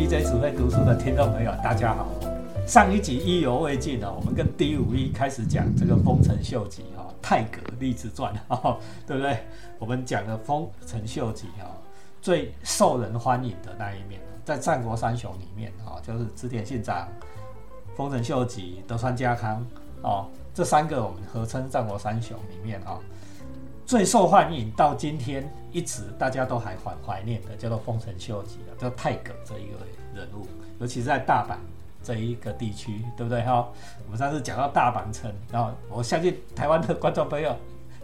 DJ 只会读书的听众朋友，大家好。上一集意犹未尽哦，我们跟第五一开始讲这个丰臣秀吉哈太阁立志传哈，对不对？我们讲了丰臣秀吉哈最受人欢迎的那一面，在战国三雄里面哈，就是织田信长、丰臣秀吉、德川家康哦，这三个我们合称战国三雄里面啊。最受欢迎到今天一直大家都还怀怀念的，叫做丰臣秀吉啊，叫太阁这一个人物，尤其是在大阪这一个地区，对不对哈？我们上次讲到大阪城，然后我相信台湾的观众朋友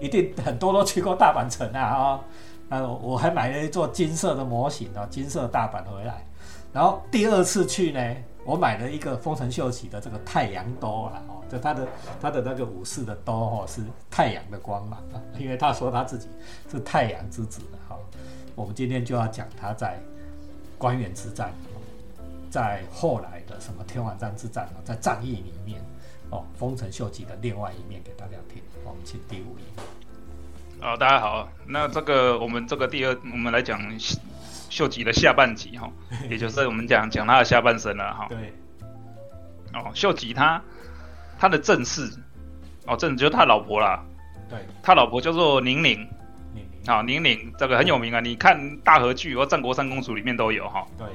一定很多都去过大阪城啊啊！那我还买了一座金色的模型啊，金色大阪回来，然后第二次去呢，我买了一个丰臣秀吉的这个太阳兜啊。就他的他的那个武士的刀哦，是太阳的光芒啊，因为他说他自己是太阳之子的哈。我们今天就要讲他在关原之战，在后来的什么天王山之战啊，在战役里面哦，丰臣秀吉的另外一面给大家听。我们请第五页。好，大家好，那这个我们这个第二，我们来讲秀吉的下半集哈，也就是我们讲讲他的下半生了哈。对。哦，秀吉他。他的正室，哦，正就是他老婆啦。对，他老婆叫做宁宁。宁宁，好，宁宁这个很有名啊，你看大和剧或战国三公主里面都有哈。对。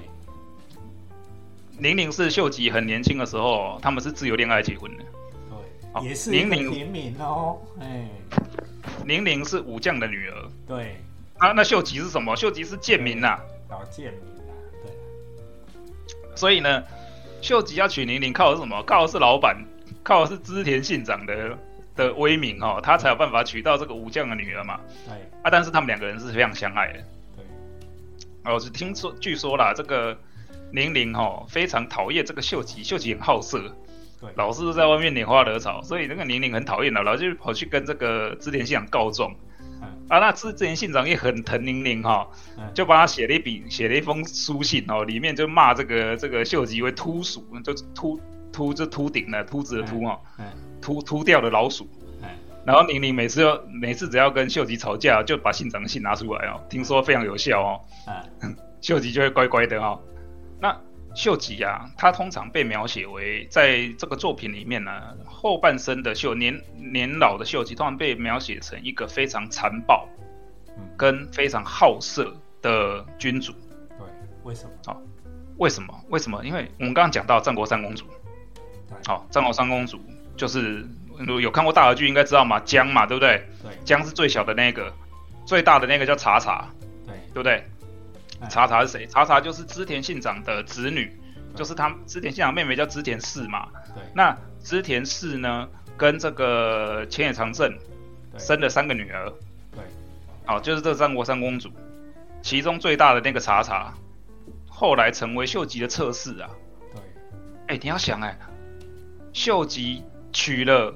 宁宁是秀吉很年轻的时候，他们是自由恋爱结婚的。对，也是宁宁哦，哎。宁宁是武将的女儿。对。啊，那秀吉是什么？秀吉是贱民呐。老贱民啊，对。所以呢，秀吉要娶宁宁，靠的是什么？靠的是老板。靠的是织田信长的的威名哦，他才有办法娶到这个武将的女儿嘛。对啊，但是他们两个人是非常相爱的。对，哦，是听说据说啦，这个宁宁哦非常讨厌这个秀吉，秀吉很好色，对，老是在外面拈花惹草，所以那个宁宁很讨厌的，老就跑去跟这个织田信长告状。啊，那之前信长也很疼玲玲哈，就帮他写了一笔，写了一封书信哦，里面就骂这个这个秀吉为秃鼠，就秃。秃这秃顶的秃子的秃哈，秃秃掉的老鼠，然后玲玲每次要每次只要跟秀吉吵架，就把信长的信拿出来哦，听说非常有效哦，秀吉就会乖乖的哦。那秀吉啊，他通常被描写为在这个作品里面呢，后半生的秀年年老的秀吉，通常被描写成一个非常残暴，跟非常好色的君主。对，为什么？好，为什么？为什么？因为我们刚刚讲到战国三公主。好，战国三公主就是有看过大河剧，应该知道嘛，姜嘛，对不对？对，姜是最小的那个，最大的那个叫茶茶，对，对不对？茶茶是谁？茶茶就是织田信长的子女，就是他织田信长妹妹叫织田氏嘛。对，那织田氏呢，跟这个千野长政生了三个女儿。对，好，就是这三国三公主，其中最大的那个茶茶，后来成为秀吉的侧室啊。对，哎，你要想哎。秀吉娶了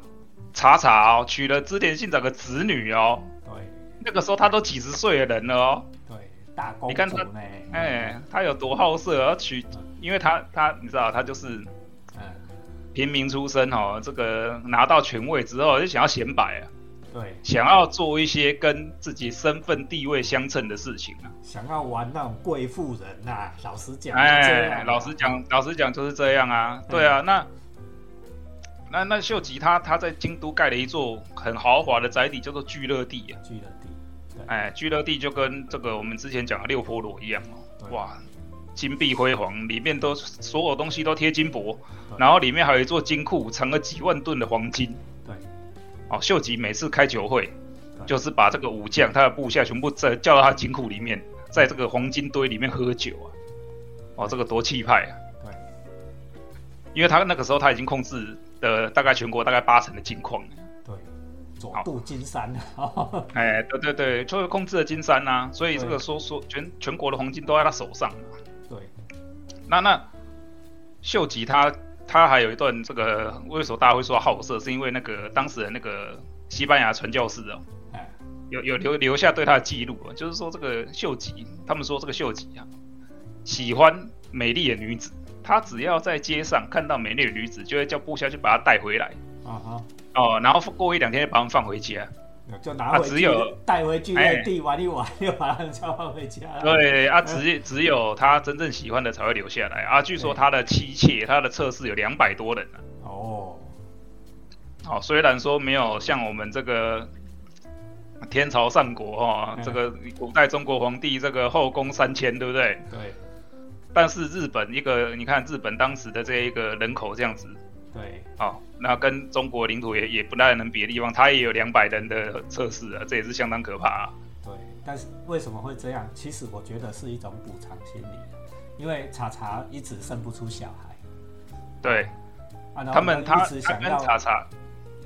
茶茶哦，娶了织田信长的子女哦。对，那个时候他都几十岁的人了哦。对，大公主。你看他，哎，他有多好色，要娶，因为他他你知道，他就是，嗯，平民出身哦，这个拿到权位之后就想要显摆啊。对，想要做一些跟自己身份地位相称的事情啊。想要玩那种贵妇人呐，老实讲，哎，老实讲，老实讲就是这样啊。对啊，那。那那秀吉他他在京都盖了一座很豪华的宅邸，叫做聚乐地啊。聚乐地，哎，聚乐地就跟这个我们之前讲的六坡罗一样哦，哇，金碧辉煌，里面都所有东西都贴金箔，然后里面还有一座金库，藏了几万吨的黄金。对，哦，秀吉每次开酒会，就是把这个武将他的部下全部在叫到他金库里面，在这个黄金堆里面喝酒啊，哦，这个多气派啊！对，因为他那个时候他已经控制。的大概全国大概八成的金矿，对，左渡金山，哎，对对对，就是控制了金山呐，所以这个说说全全国的黄金都在他手上对，那那秀吉他他还有一段这个为什么大家会说好色，是因为那个当时的那个西班牙传教士哦，哎，有有留留下对他的记录啊，就是说这个秀吉，他们说这个秀吉啊，喜欢美丽的女子。他只要在街上看到美丽的女子，就会叫部下去把她带回来。啊哈，哦，然后过一两天就把他们放回家。就拿回只有带回剧院地玩一玩，又把它交换回家。对啊，只只有他真正喜欢的才会留下来啊。据说他的妻妾，他的测试有两百多人呢。哦，好，虽然说没有像我们这个天朝上国哈，这个古代中国皇帝这个后宫三千，对不对？对。但是日本一个，你看日本当时的这一个人口这样子。对，好，那跟中国领土也也不太能比的地方，它也有两百人的测试啊，这也是相当可怕。啊。对，但是为什么会这样？其实我觉得是一种补偿心理，因为查查一直生不出小孩。对，他们他他跟查查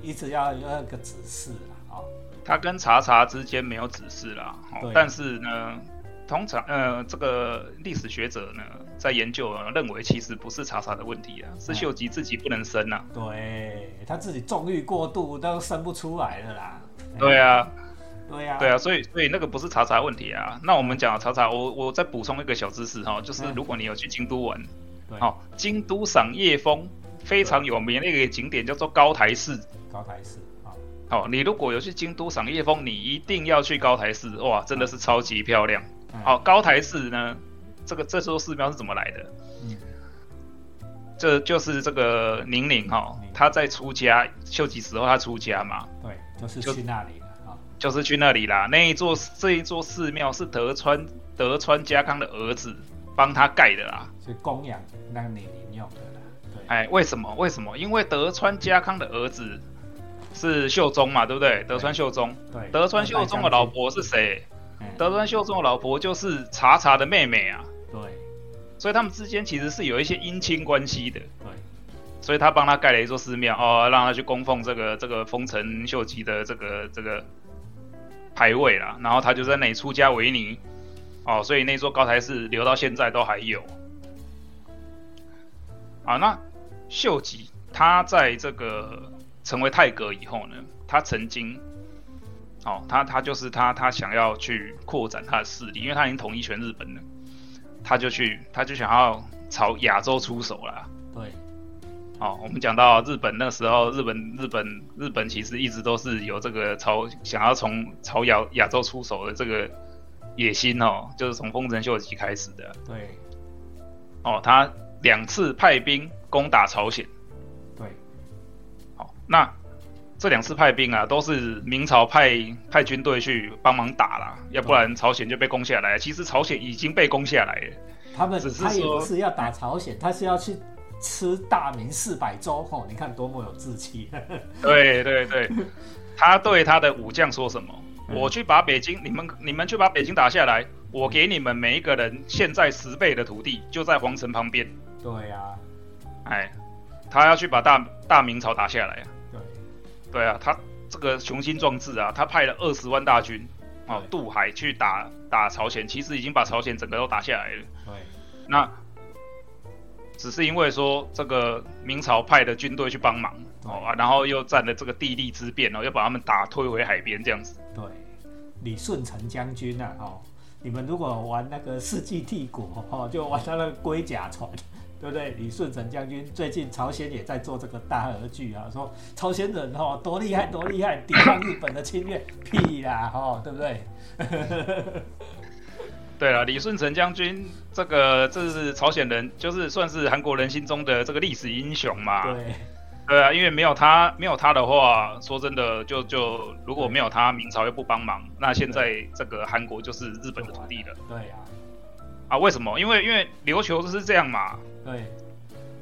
一直要要个指示啊，他跟查查之间没有指示啦，但是呢。通常，呃，这个历史学者呢，在研究认为，其实不是查查的问题啊，是秀吉自己不能生呐。对他自己纵欲过度，都生不出来了啦。对啊，对啊，对啊，所以，所以那个不是查查问题啊。那我们讲查查，我我再补充一个小知识哈，就是如果你有去京都玩，好，京都赏夜风非常有名的一个景点叫做高台寺。高台寺，好，哦，你如果有去京都赏夜风，你一定要去高台寺，哇，真的是超级漂亮。好，高台寺呢？这个这座寺庙是怎么来的？嗯，这就是这个宁宁哈，他在出家，秀吉时候他出家嘛，对，就是去那里了啊，就是去那里啦。那一座这一座寺庙是德川德川家康的儿子帮他盖的啦，是供养那个宁宁用的啦。对，哎，为什么？为什么？因为德川家康的儿子是秀忠嘛，对不对？德川秀忠，对，德川秀忠的老婆是谁？德川秀忠的老婆就是茶茶的妹妹啊，对，所以他们之间其实是有一些姻亲关系的，对，所以他帮他盖了一座寺庙哦，让他去供奉这个这个丰臣秀吉的这个这个牌位啦，然后他就在那里出家为尼，哦，所以那座高台寺留到现在都还有。啊，那秀吉他在这个成为太阁以后呢，他曾经。哦，他他就是他，他想要去扩展他的势力，因为他已经统一全日本了，他就去，他就想要朝亚洲出手了。对，哦，我们讲到日本那时候，日本日本日本其实一直都是有这个朝想要从朝亚亚洲出手的这个野心哦，就是从丰臣秀吉开始的。对，哦，他两次派兵攻打朝鲜。对，好，那。这两次派兵啊，都是明朝派派军队去帮忙打啦，要不然朝鲜就被攻下来。其实朝鲜已经被攻下来了，他们只是他也不是要打朝鲜，他是要去吃大明四百州。吼，你看多么有志气！对对对，他对他的武将说什么？我去把北京，你们你们去把北京打下来，我给你们每一个人现在十倍的土地，就在皇城旁边。对呀，哎，他要去把大大明朝打下来。对啊，他这个雄心壮志啊，他派了二十万大军哦渡海去打打朝鲜，其实已经把朝鲜整个都打下来了。对，那只是因为说这个明朝派的军队去帮忙哦啊，然后又占了这个地利之便哦，又把他们打退回海边这样子。对，李舜臣将军啊，哦，你们如果玩那个世纪帝国哦，就玩他那个龟甲船。对不对？李舜臣将军最近朝鲜也在做这个大和剧啊，说朝鲜人哈多厉害多厉害，抵抗日本的侵略，屁啦哈，对不对？对了，李舜臣将军这个这是朝鲜人，就是算是韩国人心中的这个历史英雄嘛。对，对啊，因为没有他，没有他的话，说真的，就就如果没有他，明朝又不帮忙，那现在这个韩国就是日本的土地了。对呀。啊，为什么？因为因为琉球就是这样嘛。对，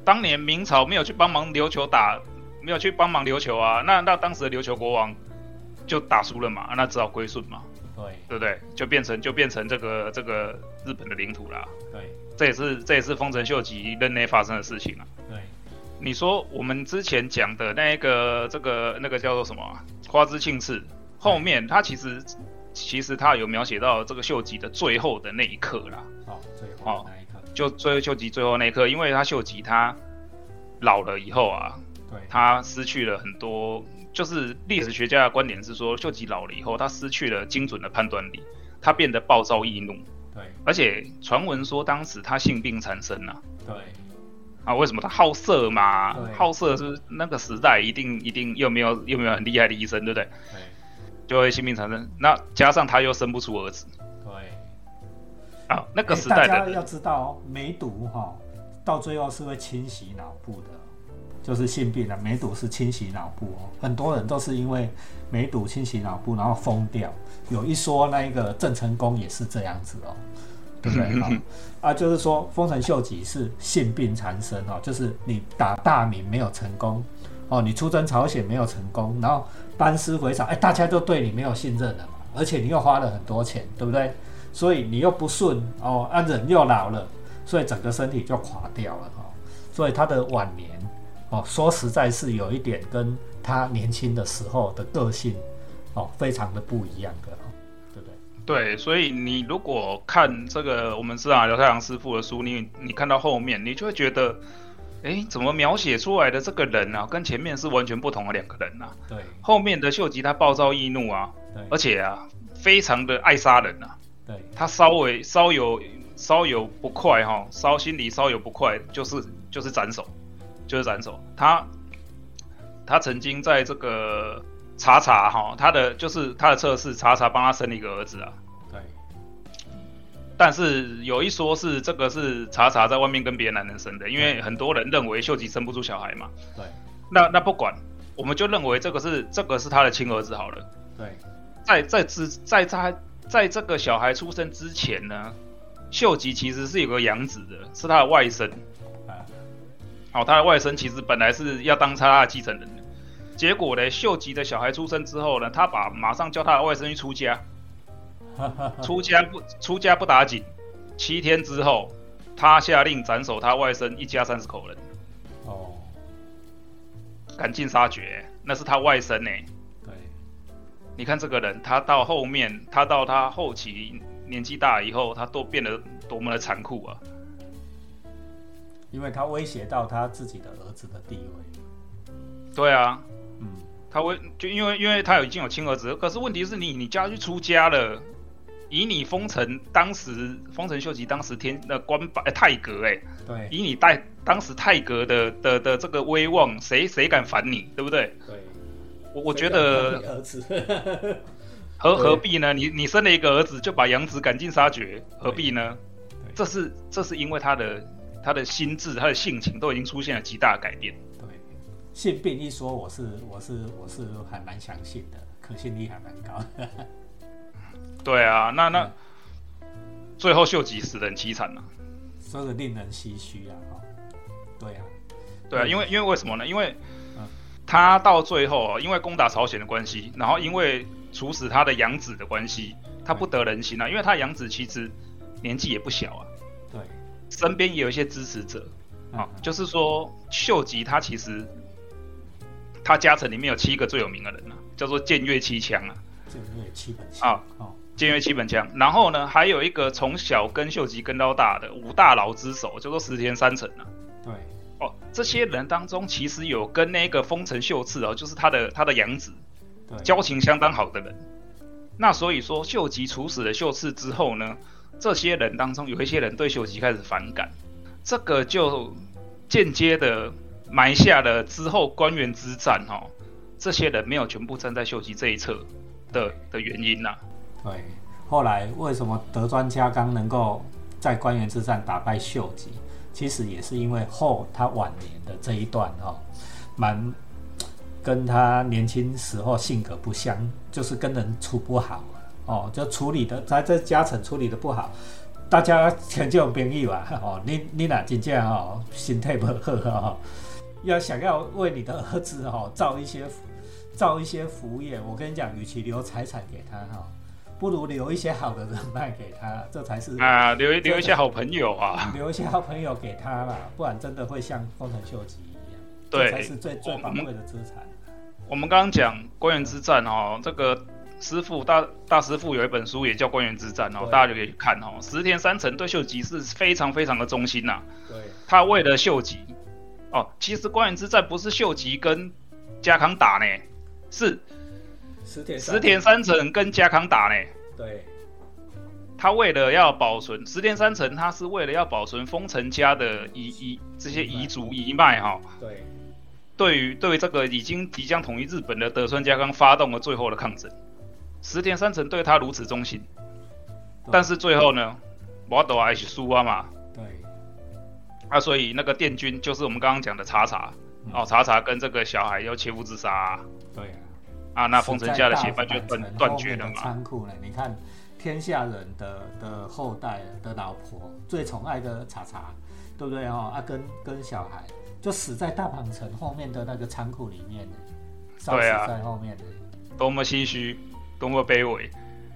当年明朝没有去帮忙琉球打，没有去帮忙琉球啊，那那当时的琉球国王就打输了嘛，那只好归顺嘛，对，对不对？就变成就变成这个这个日本的领土啦。对，这也是这也是丰臣秀吉任内发生的事情啊。对，你说我们之前讲的那个这个那个叫做什么花之庆次，后面他其实其实他有描写到这个秀吉的最后的那一刻啦。哦，最后。就最秀吉最后那一刻，因为他秀吉他老了以后啊，对，他失去了很多。就是历史学家的观点是说，秀吉老了以后，他失去了精准的判断力，他变得暴躁易怒。对，而且传闻说当时他性病缠身呐。对，啊，为什么他好色嘛？好色是那个时代一定一定又没有又没有很厉害的医生，对不对？对。就会性病产生。那加上他又生不出儿子，对，啊，那个时代的大家要知道，梅毒哈，到最后是会清洗脑部的，就是性病啊，梅毒是清洗脑部哦，很多人都是因为梅毒清洗脑部，然后疯掉。有一说那一个郑成功也是这样子哦。对不对？啊，就是说丰臣秀吉是性病缠身哦，就是你打大明没有成功哦，你出征朝鲜没有成功，然后班师回朝，哎，大家都对你没有信任了嘛，而且你又花了很多钱，对不对？所以你又不顺哦，啊人又老了，所以整个身体就垮掉了哈。所以他的晚年哦，说实在是有一点跟他年轻的时候的个性哦，非常的不一样的。对，所以你如果看这个我们知道刘太阳师傅的书，你你看到后面，你就会觉得，哎，怎么描写出来的这个人啊，跟前面是完全不同的两个人啊？对，后面的秀吉他暴躁易怒啊，对，而且啊，非常的爱杀人啊，对，他稍微稍有稍有不快哈，稍心里稍有不快，就是就是斩首，就是斩首。他他曾经在这个。查查哈，他的就是他的测试，查查帮他生了一个儿子啊。对。但是有一说是这个是查查在外面跟别的男人生的，因为很多人认为秀吉生不出小孩嘛。对。那那不管，我们就认为这个是这个是他的亲儿子好了。对。在在之在他在这个小孩出生之前呢，秀吉其实是有个养子的，是他的外甥。啊。好，他的外甥其实本来是要当他的继承人。结果呢？秀吉的小孩出生之后呢，他把马上叫他的外甥去出家，出家不出家不打紧，七天之后，他下令斩首他外甥一家三十口人。哦，赶尽杀绝，那是他外甥呢。对，你看这个人，他到后面，他到他后期年纪大以后，他都变得多么的残酷啊！因为他威胁到他自己的儿子的地位。对啊。嗯他威就因为因为他已经有亲儿子，可是问题是你你家去出家了，以你丰臣当时丰臣秀吉当时天那官拜太阁哎，对，以你代当时太阁的的的这个威望，谁谁敢反你，对不对？对，我我觉得儿子 何何必呢？你你生了一个儿子就把养子赶尽杀绝，何必呢？这是这是因为他的他的心智他的性情都已经出现了极大的改变。对性病一说，我是我是我是还蛮相信的，可信力还蛮高。对啊，那那最后秀吉死的很凄惨呐，说的令人唏嘘啊！哈，对啊，对啊，因为因为为什么呢？因为他到最后啊，因为攻打朝鲜的关系，然后因为处死他的养子的关系，他不得人心啊。因为他养子其实年纪也不小啊，对，身边也有一些支持者啊，就是说秀吉他其实。他家臣里面有七个最有名的人啊，叫做剑岳七枪啊。剑岳七本枪啊，哦，剑岳七本枪。然后呢，还有一个从小跟秀吉跟到大的五大佬之首，叫做石田三成啊。对，哦，这些人当中其实有跟那个丰臣秀次哦，就是他的他的养子，交情相当好的人。那所以说，秀吉处死了秀次之后呢，这些人当中有一些人对秀吉开始反感，这个就间接的。埋下了之后官员之战哈，这些人没有全部站在秀吉这一侧的的原因呐。对，后来为什么德川家康能够在官员之战打败秀吉？其实也是因为后他晚年的这一段哈，蛮跟他年轻时候性格不相，就是跟人处不好哦，就处理的在这家臣处理的不好。大家成就朋友啊，哦，你你哪真正哦，心态不好哈。要想要为你的儿子哈造一些造一些福业，我跟你讲，与其留财产给他哈，不如留一些好的人脉给他，这才是啊，留一留一些好朋友啊，留一些好朋友给他啦，不然真的会像丰臣秀吉一样，对，才是最最宝贵的资产。我们刚刚讲官员之战哦，这个师傅大大师傅有一本书也叫官员之战哦，大家就可以看哦，石田三成对秀吉是非常非常的忠心呐，对，他为了秀吉。哦，其实官员之战不是秀吉跟家康打呢，是石田石田三成跟家康打呢。对，他为了要保存石田三成，他是为了要保存丰臣家的遗遗这些遗族遗脉哈。对，对于对于这个已经即将统一日本的德川家康发动了最后的抗争。石田三成对他如此忠心，但是最后呢，我都还是输啊嘛。对。啊，所以那个殿军就是我们刚刚讲的查查哦，查查跟这个小孩要切腹自杀。对啊。啊，那丰臣家的血脉就断断绝了嘛。仓库呢？你看天下人的的后代的老婆最宠爱的茶茶，对不对哦？啊，跟跟小孩就死在大阪城后面的那个仓库里面呢。对啊。在后面的。多么唏嘘，多么卑微。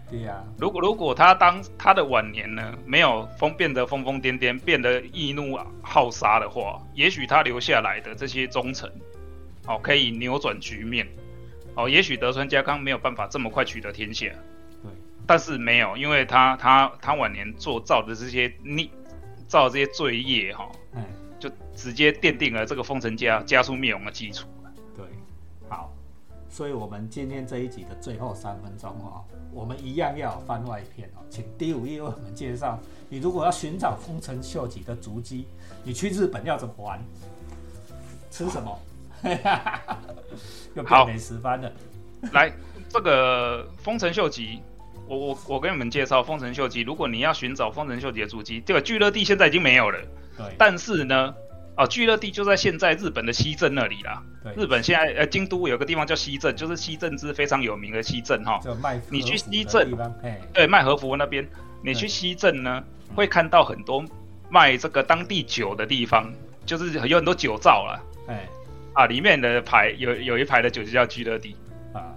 对呀。如果如果他当他的晚年呢，没有疯变得疯疯癫癫，变得易怒好杀的话，也许他留下来的这些忠臣，哦，可以扭转局面。哦，也许德川家康没有办法这么快取得天下，对，但是没有，因为他他他晚年做造的这些逆造这些罪业哈，嗯，就直接奠定了这个丰臣家加速灭亡的基础。对，好，所以我们今天这一集的最后三分钟哦，我们一样要有番外篇哦，请第五页为我们介绍，你如果要寻找丰臣秀吉的足迹，你去日本要怎么玩？吃什么？又变美食番了。来，这个丰臣秀吉，我我我跟你们介绍丰臣秀吉。如果你要寻找丰臣秀吉的足迹，这个聚乐地现在已经没有了。对。但是呢，哦，聚乐地就在现在日本的西镇那里啦。对。日本现在呃，京都有个地方叫西镇，就是西镇之非常有名的西镇哈。你去西镇，对，卖和服那边，你去西镇呢，会看到很多卖这个当地酒的地方，就是有很多酒造了。哎。啊，里面的牌有有一排的酒就叫居乐地啊。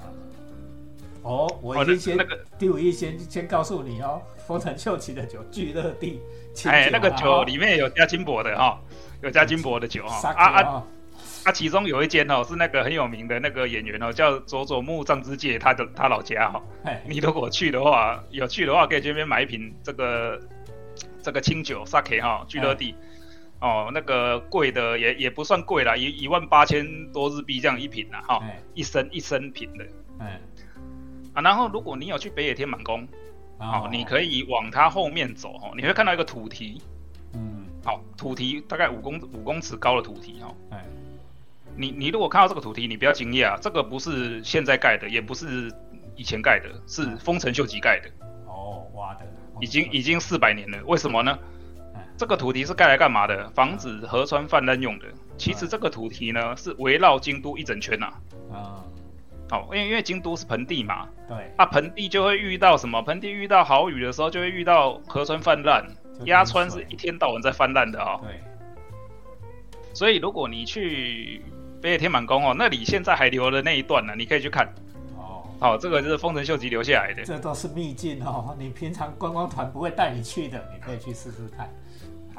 哦，我已经先那个第五一先先告诉你哦，丰臣秀吉的酒居乐地。哎，那个酒里面有加金箔的哈，有加金箔的酒哈。啊啊啊！其中有一间哦，是那个很有名的那个演员哦，叫佐佐木藏之介，他的他老家哈。你如果去的话，有去的话可以这边买一瓶这个这个清酒 sake 哈，居乐地。哦，那个贵的也也不算贵啦，一一万八千多日币这样一瓶啦，哈，一升一升瓶的，嗯，啊，然后如果你有去北野天满宫，哦，你可以往它后面走，哦，你会看到一个土堤，嗯，好，土堤大概五公五公尺高的土堤，哈，哎，你你如果看到这个土堤，你不要惊讶，这个不是现在盖的，也不是以前盖的，是丰臣秀吉盖的，哦，挖的，已经已经四百年了，为什么呢？这个土堤是盖来干嘛的？防止河川泛滥用的。其实这个土堤呢，是围绕京都一整圈呐。啊，好，因为因为京都是盆地嘛。对。啊，盆地就会遇到什么？盆地遇到豪雨的时候，就会遇到河川泛滥。鸭川是一天到晚在泛滥的啊。对。所以如果你去北野天满宫哦，那里现在还留的那一段呢，你可以去看。哦。好，这个就是丰臣秀吉留下来的。这都是秘境哦，你平常观光团不会带你去的，你可以去试试看。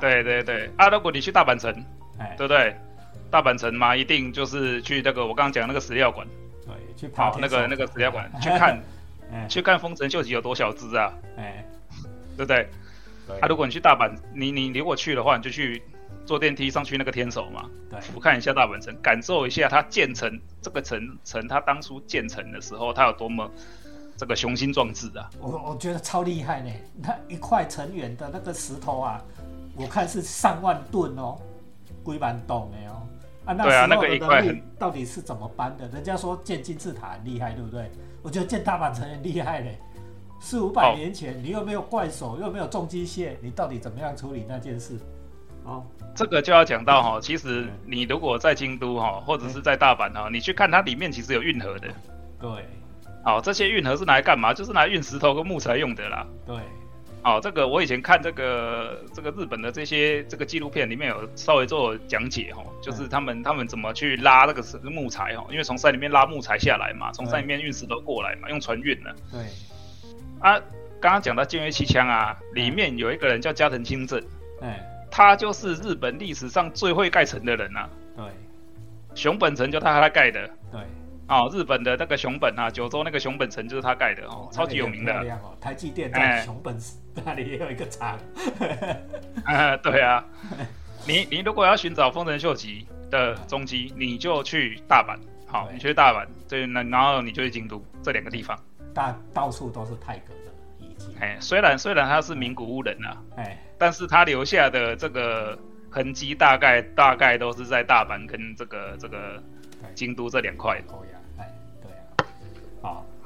对对对，啊，如果你去大阪城，哎，对不对？大阪城嘛，一定就是去那个我刚刚讲那个史料馆，对，去跑那个那个史料馆去看，去看丰臣秀吉有多小只啊，哎，对不对？啊，如果你去大阪，你你如果去的话，你就去坐电梯上去那个天守嘛，对，俯瞰一下大阪城，感受一下它建成这个城城，它当初建成的时候，它有多么这个雄心壮志啊！我我觉得超厉害呢，那一块成员的那个石头啊。我看是上万吨哦，龟板洞的哦，啊，那时候的能力到底是怎么搬的？人家说建金字塔很厉害，对不对？我觉得建大阪城很厉害嘞。四五百年前，你又没有怪手，又没有重机械，你到底怎么样处理那件事？哦，这个就要讲到哈，其实你如果在京都哈，或者是在大阪哈，你去看它里面其实有运河的。对。好，这些运河是拿来干嘛？就是拿来运石头跟木材用的啦。对。哦，这个我以前看这个这个日本的这些这个纪录片里面有稍微做讲解哈，就是他们他们怎么去拉那个木材哈，因为从山里面拉木材下来嘛，从山里面运石头过来嘛，用船运的。对。啊，刚刚讲到剑岳七枪啊，里面有一个人叫加藤清正，哎，他就是日本历史上最会盖城的人呐。对。熊本城就他他盖的。对。哦，日本的那个熊本啊，九州那个熊本城就是他盖的哦，超级有名的。哦，台积电在熊本那里也有一个厂。啊，对啊。你你如果要寻找丰臣秀吉的踪迹，你就去大阪。好，你去大阪，对，那然后你就去京都这两个地方。大到处都是泰格的遗迹。哎，虽然虽然他是名古屋人啊，哎，但是他留下的这个痕迹大概大概都是在大阪跟这个这个京都这两块。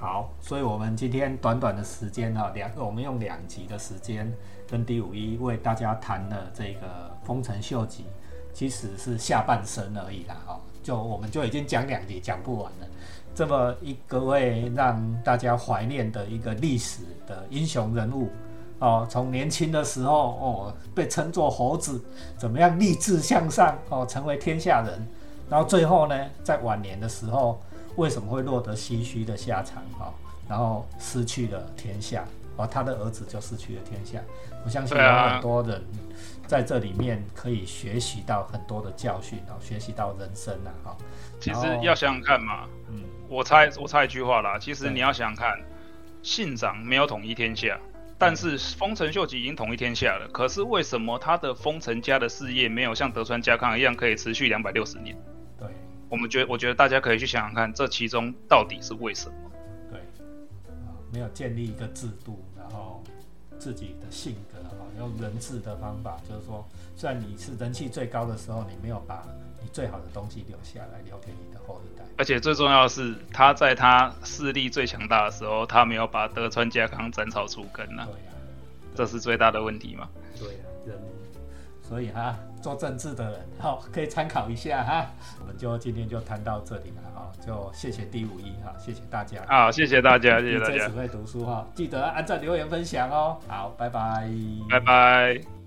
好，所以我们今天短短的时间哈，两个我们用两集的时间跟第五一为大家谈了这个丰臣秀吉，其实是下半生而已啦哈，就我们就已经讲两集讲不完了。这么一个位让大家怀念的一个历史的英雄人物哦，从年轻的时候哦被称作猴子，怎么样立志向上哦，成为天下人，然后最后呢，在晚年的时候为什么会落得唏嘘的下场哦，然后失去了天下而，他的儿子就失去了天下。我相信有很多人在这里面可以学习到很多的教训哦，学习到人生啊哈。其实要想想看嘛，嗯。我猜，我猜一句话啦。其实你要想想看，信长没有统一天下，但是丰臣秀吉已经统一天下了。可是为什么他的丰臣家的事业没有像德川家康一样可以持续两百六十年？对，我们觉，我觉得大家可以去想想看，这其中到底是为什么？对，啊，没有建立一个制度，然后自己的性格啊，用人治的方法，就是说，虽然你是人气最高的时候，你没有把你最好的东西留下来，留给你的后一代。而且最重要的是，他在他势力最强大的时候，他没有把德川家康斩草除根呢。对呀，这是最大的问题嘛。对呀，人，所以哈，做政治的人，好，可以参考一下哈。我们就今天就谈到这里了哈，就谢谢第五一哈，谢谢大家。好，谢谢大家，谢谢大家。只会读书哈，记得按赞、留言、分享哦。好，拜拜，拜拜。